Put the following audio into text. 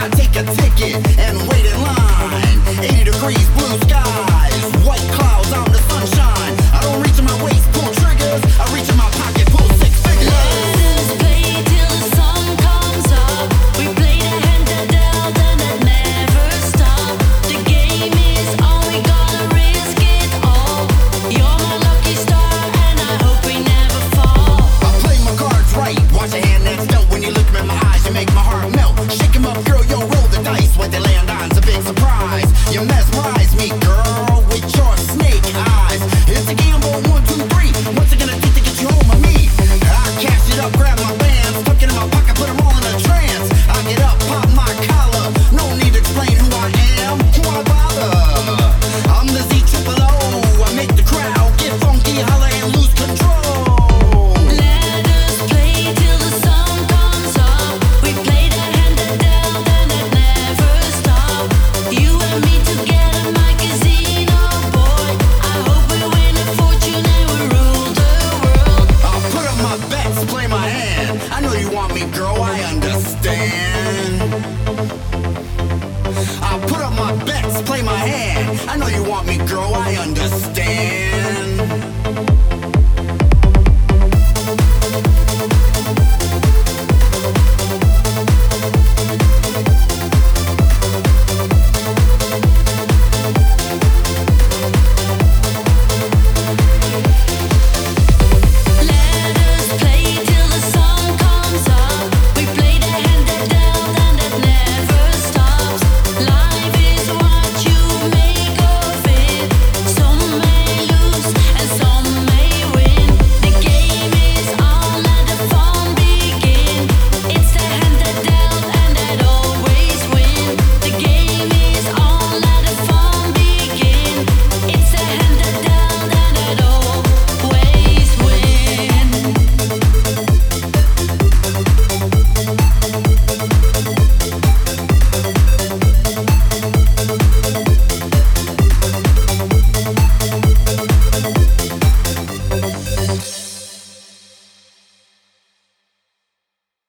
I take a ticket and wait in line. 80 degrees, blue sky. I put up my bets, play my hand. I know you want me, girl, I understand.